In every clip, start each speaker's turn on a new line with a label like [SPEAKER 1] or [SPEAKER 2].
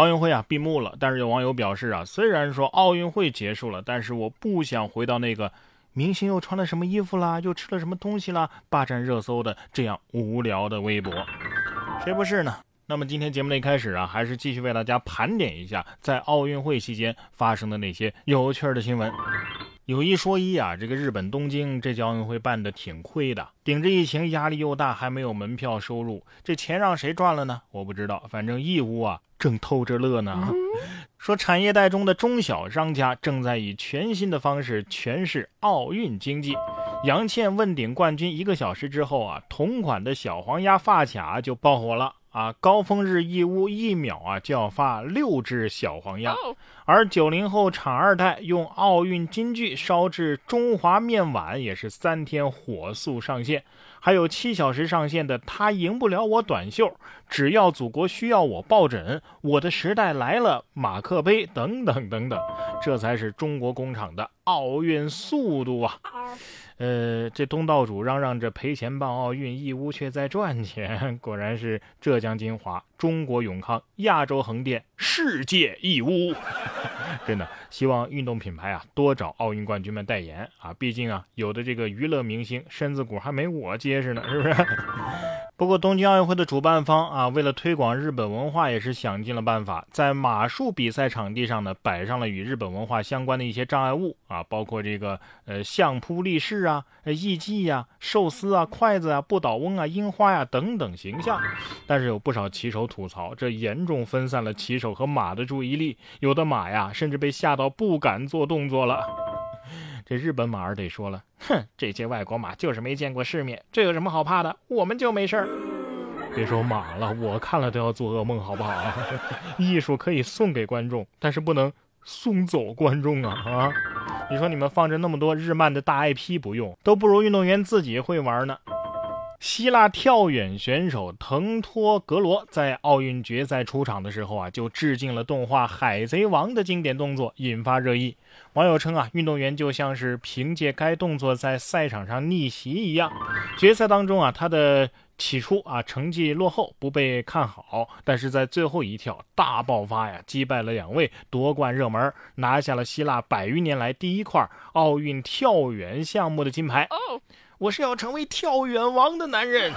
[SPEAKER 1] 奥运会啊闭幕了，但是有网友表示啊，虽然说奥运会结束了，但是我不想回到那个明星又穿了什么衣服啦，又吃了什么东西啦，霸占热搜的这样无聊的微博。谁不是呢？那么今天节目的一开始啊，还是继续为大家盘点一下在奥运会期间发生的那些有趣的新闻。有一说一啊，这个日本东京这届奥运会办的挺亏的，顶着疫情压力又大，还没有门票收入，这钱让谁赚了呢？我不知道，反正义乌啊正偷着乐呢。说产业带中的中小商家正在以全新的方式诠释奥运经济。杨倩问鼎冠军一个小时之后啊，同款的小黄鸭发卡就爆火了。啊，高峰日义乌一秒啊就要发六只小黄鸭，而九零后厂二代用奥运金句烧制中华面碗也是三天火速上线，还有七小时上线的他赢不了我短袖，只要祖国需要我抱枕，我的时代来了马克杯等等等等，这才是中国工厂的奥运速度啊！呃，这东道主嚷嚷着赔钱办奥运，义乌却在赚钱，果然是浙江金华、中国永康、亚洲横店、世界义乌。真的，希望运动品牌啊多找奥运冠军们代言啊，毕竟啊，有的这个娱乐明星身子骨还没我结实呢，是不是？不过，东京奥运会的主办方啊，为了推广日本文化，也是想尽了办法，在马术比赛场地上呢，摆上了与日本文化相关的一些障碍物啊，包括这个呃相扑立士啊、艺伎呀、寿司啊、筷子啊、不倒翁啊、樱花呀等等形象。但是有不少骑手吐槽，这严重分散了骑手和马的注意力，有的马呀，甚至被吓到不敢做动作了。这日本马儿得说了，哼，这些外国马就是没见过世面，这有什么好怕的？我们就没事儿。别说马了，我看了都要做噩梦，好不好？艺术可以送给观众，但是不能送走观众啊啊！你说你们放着那么多日漫的大 IP 不用，都不如运动员自己会玩呢。希腊跳远选手腾托格罗在奥运决赛出场的时候啊，就致敬了动画《海贼王》的经典动作，引发热议。网友称啊，运动员就像是凭借该动作在赛场上逆袭一样。决赛当中啊，他的起初啊成绩落后，不被看好，但是在最后一跳大爆发呀，击败了两位夺冠热门，拿下了希腊百余年来第一块奥运跳远项目的金牌。我是要成为跳远王的男人，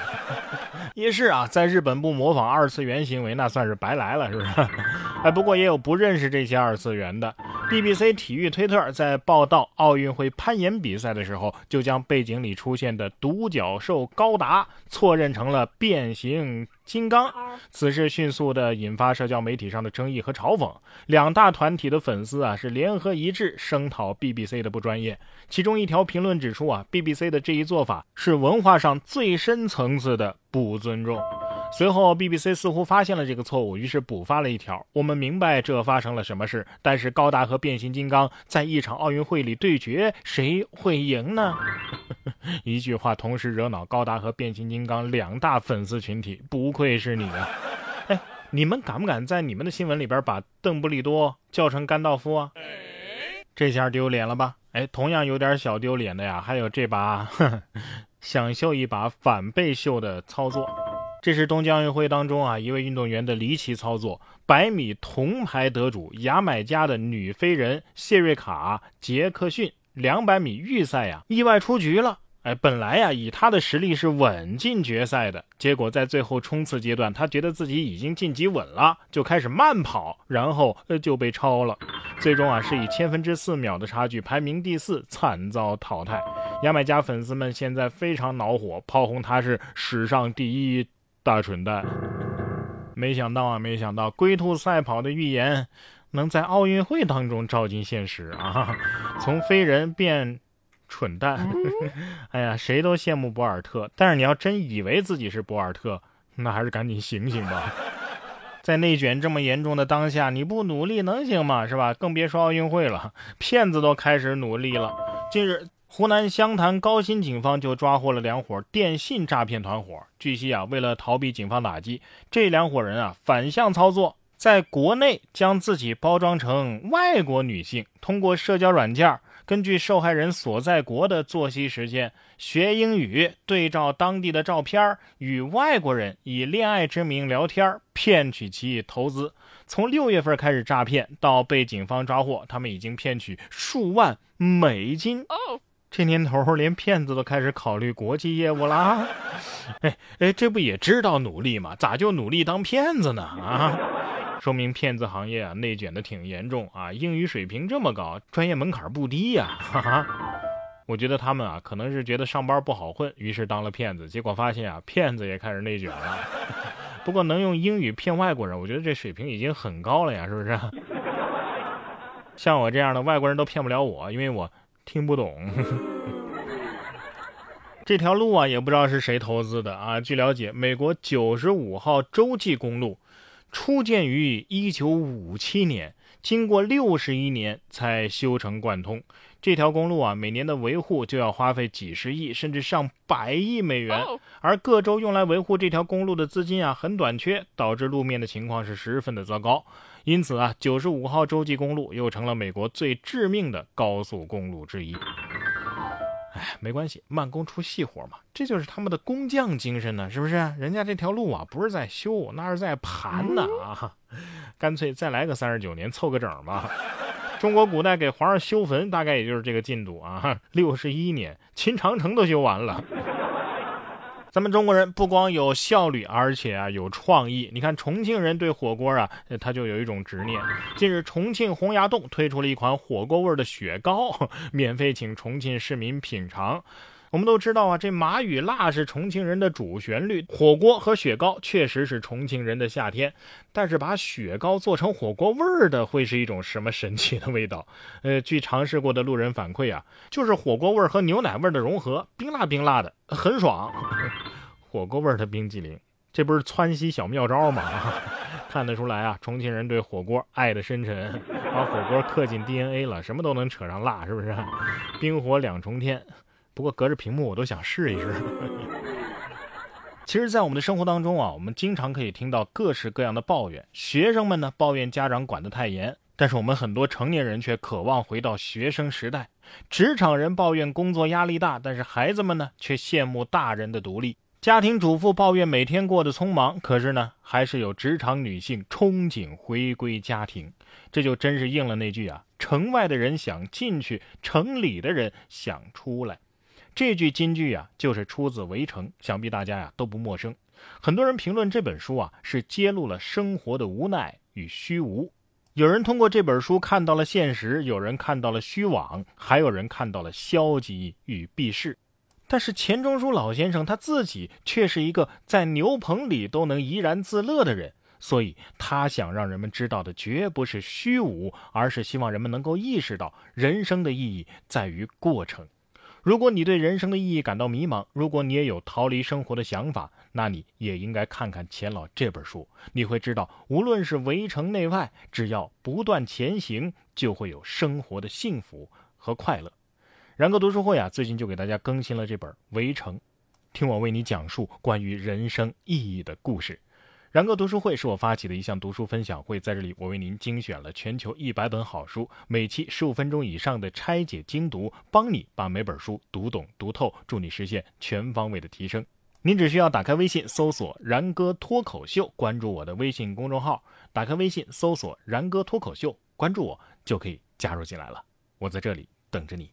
[SPEAKER 1] 也是啊，在日本不模仿二次元行为，那算是白来了，是不是？哎，不过也有不认识这些二次元的。BBC 体育推特在报道奥运会攀岩比赛的时候，就将背景里出现的独角兽高达错认成了变形金刚。此事迅速的引发社交媒体上的争议和嘲讽。两大团体的粉丝啊是联合一致声讨 BBC 的不专业。其中一条评论指出啊，BBC 的这一做法是文化上最深层次的不尊重。随后，BBC 似乎发现了这个错误，于是补发了一条：“我们明白这发生了什么事，但是高达和变形金刚在一场奥运会里对决，谁会赢呢？” 一句话同时惹恼高达和变形金刚两大粉丝群体，不愧是你啊！哎，你们敢不敢在你们的新闻里边把邓布利多叫成甘道夫啊？这下丢脸了吧？哎，同样有点小丢脸的呀，还有这把 想秀一把反被秀的操作。这是东京奥运会当中啊一位运动员的离奇操作，百米铜牌得主牙买加的女飞人谢瑞卡·杰克逊，两百米预赛呀意外出局了。哎，本来呀以她的实力是稳进决赛的，结果在最后冲刺阶段，她觉得自己已经晋级稳了，就开始慢跑，然后呃就被超了，最终啊是以千分之四秒的差距排名第四，惨遭淘汰。牙买加粉丝们现在非常恼火，炮轰她是史上第一。大蠢蛋！没想到啊，没想到龟兔赛跑的预言能在奥运会当中照进现实啊！从飞人变蠢蛋，哎呀，谁都羡慕博尔特，但是你要真以为自己是博尔特，那还是赶紧醒醒吧！在内卷这么严重的当下，你不努力能行吗？是吧？更别说奥运会了，骗子都开始努力了。近日。湖南湘潭高新警方就抓获了两伙电信诈骗团伙。据悉啊，为了逃避警方打击，这两伙人啊反向操作，在国内将自己包装成外国女性，通过社交软件，根据受害人所在国的作息时间学英语，对照当地的照片，与外国人以恋爱之名聊天，骗取其投资。从六月份开始诈骗，到被警方抓获，他们已经骗取数万美金。这年头，连骗子都开始考虑国际业务啦。哎哎，这不也知道努力吗？咋就努力当骗子呢？啊，说明骗子行业啊内卷的挺严重啊。英语水平这么高，专业门槛不低呀。哈哈，我觉得他们啊可能是觉得上班不好混，于是当了骗子。结果发现啊，骗子也开始内卷了。不过能用英语骗外国人，我觉得这水平已经很高了呀，是不是？像我这样的外国人都骗不了我，因为我。听不懂，这条路啊，也不知道是谁投资的啊。据了解，美国九十五号洲际公路初建于一九五七年，经过六十一年才修成贯通。这条公路啊，每年的维护就要花费几十亿甚至上百亿美元，而各州用来维护这条公路的资金啊很短缺，导致路面的情况是十分的糟糕。因此啊，九十五号洲际公路又成了美国最致命的高速公路之一。哎，没关系，慢工出细活嘛，这就是他们的工匠精神呢，是不是？人家这条路啊，不是在修，那是在盘呢啊！干脆再来个三十九年，凑个整吧。中国古代给皇上修坟，大概也就是这个进度啊，六十一年，秦长城都修完了。咱们中国人不光有效率，而且啊有创意。你看重庆人对火锅啊，他就有一种执念。近日，重庆洪崖洞推出了一款火锅味的雪糕，免费请重庆市民品尝。我们都知道啊，这麻与辣是重庆人的主旋律，火锅和雪糕确实是重庆人的夏天。但是把雪糕做成火锅味儿的，会是一种什么神奇的味道？呃，据尝试过的路人反馈啊，就是火锅味儿和牛奶味儿的融合，冰辣冰辣的，很爽。火锅味儿的冰激凌，这不是川西小妙招吗？看得出来啊，重庆人对火锅爱的深沉，把火锅刻进 DNA 了，什么都能扯上辣，是不是？冰火两重天。不过隔着屏幕我都想试一试。其实，在我们的生活当中啊，我们经常可以听到各式各样的抱怨。学生们呢抱怨家长管得太严，但是我们很多成年人却渴望回到学生时代。职场人抱怨工作压力大，但是孩子们呢却羡慕大人的独立。家庭主妇抱怨每天过得匆忙，可是呢还是有职场女性憧憬回归家庭。这就真是应了那句啊：城外的人想进去，城里的人想出来。这句金句啊，就是出自《围城》，想必大家呀都不陌生。很多人评论这本书啊，是揭露了生活的无奈与虚无。有人通过这本书看到了现实，有人看到了虚妄，还有人看到了消极与避世。但是钱钟书老先生他自己却是一个在牛棚里都能怡然自乐的人，所以他想让人们知道的绝不是虚无，而是希望人们能够意识到人生的意义在于过程。如果你对人生的意义感到迷茫，如果你也有逃离生活的想法，那你也应该看看钱老这本书。你会知道，无论是围城内外，只要不断前行，就会有生活的幸福和快乐。然哥读书会啊，最近就给大家更新了这本《围城》，听我为你讲述关于人生意义的故事。然哥读书会是我发起的一项读书分享会，在这里我为您精选了全球一百本好书，每期十五分钟以上的拆解精读，帮你把每本书读懂读透，助你实现全方位的提升。您只需要打开微信搜索“然哥脱口秀”，关注我的微信公众号，打开微信搜索“然哥脱口秀”，关注我就可以加入进来了。我在这里等着你。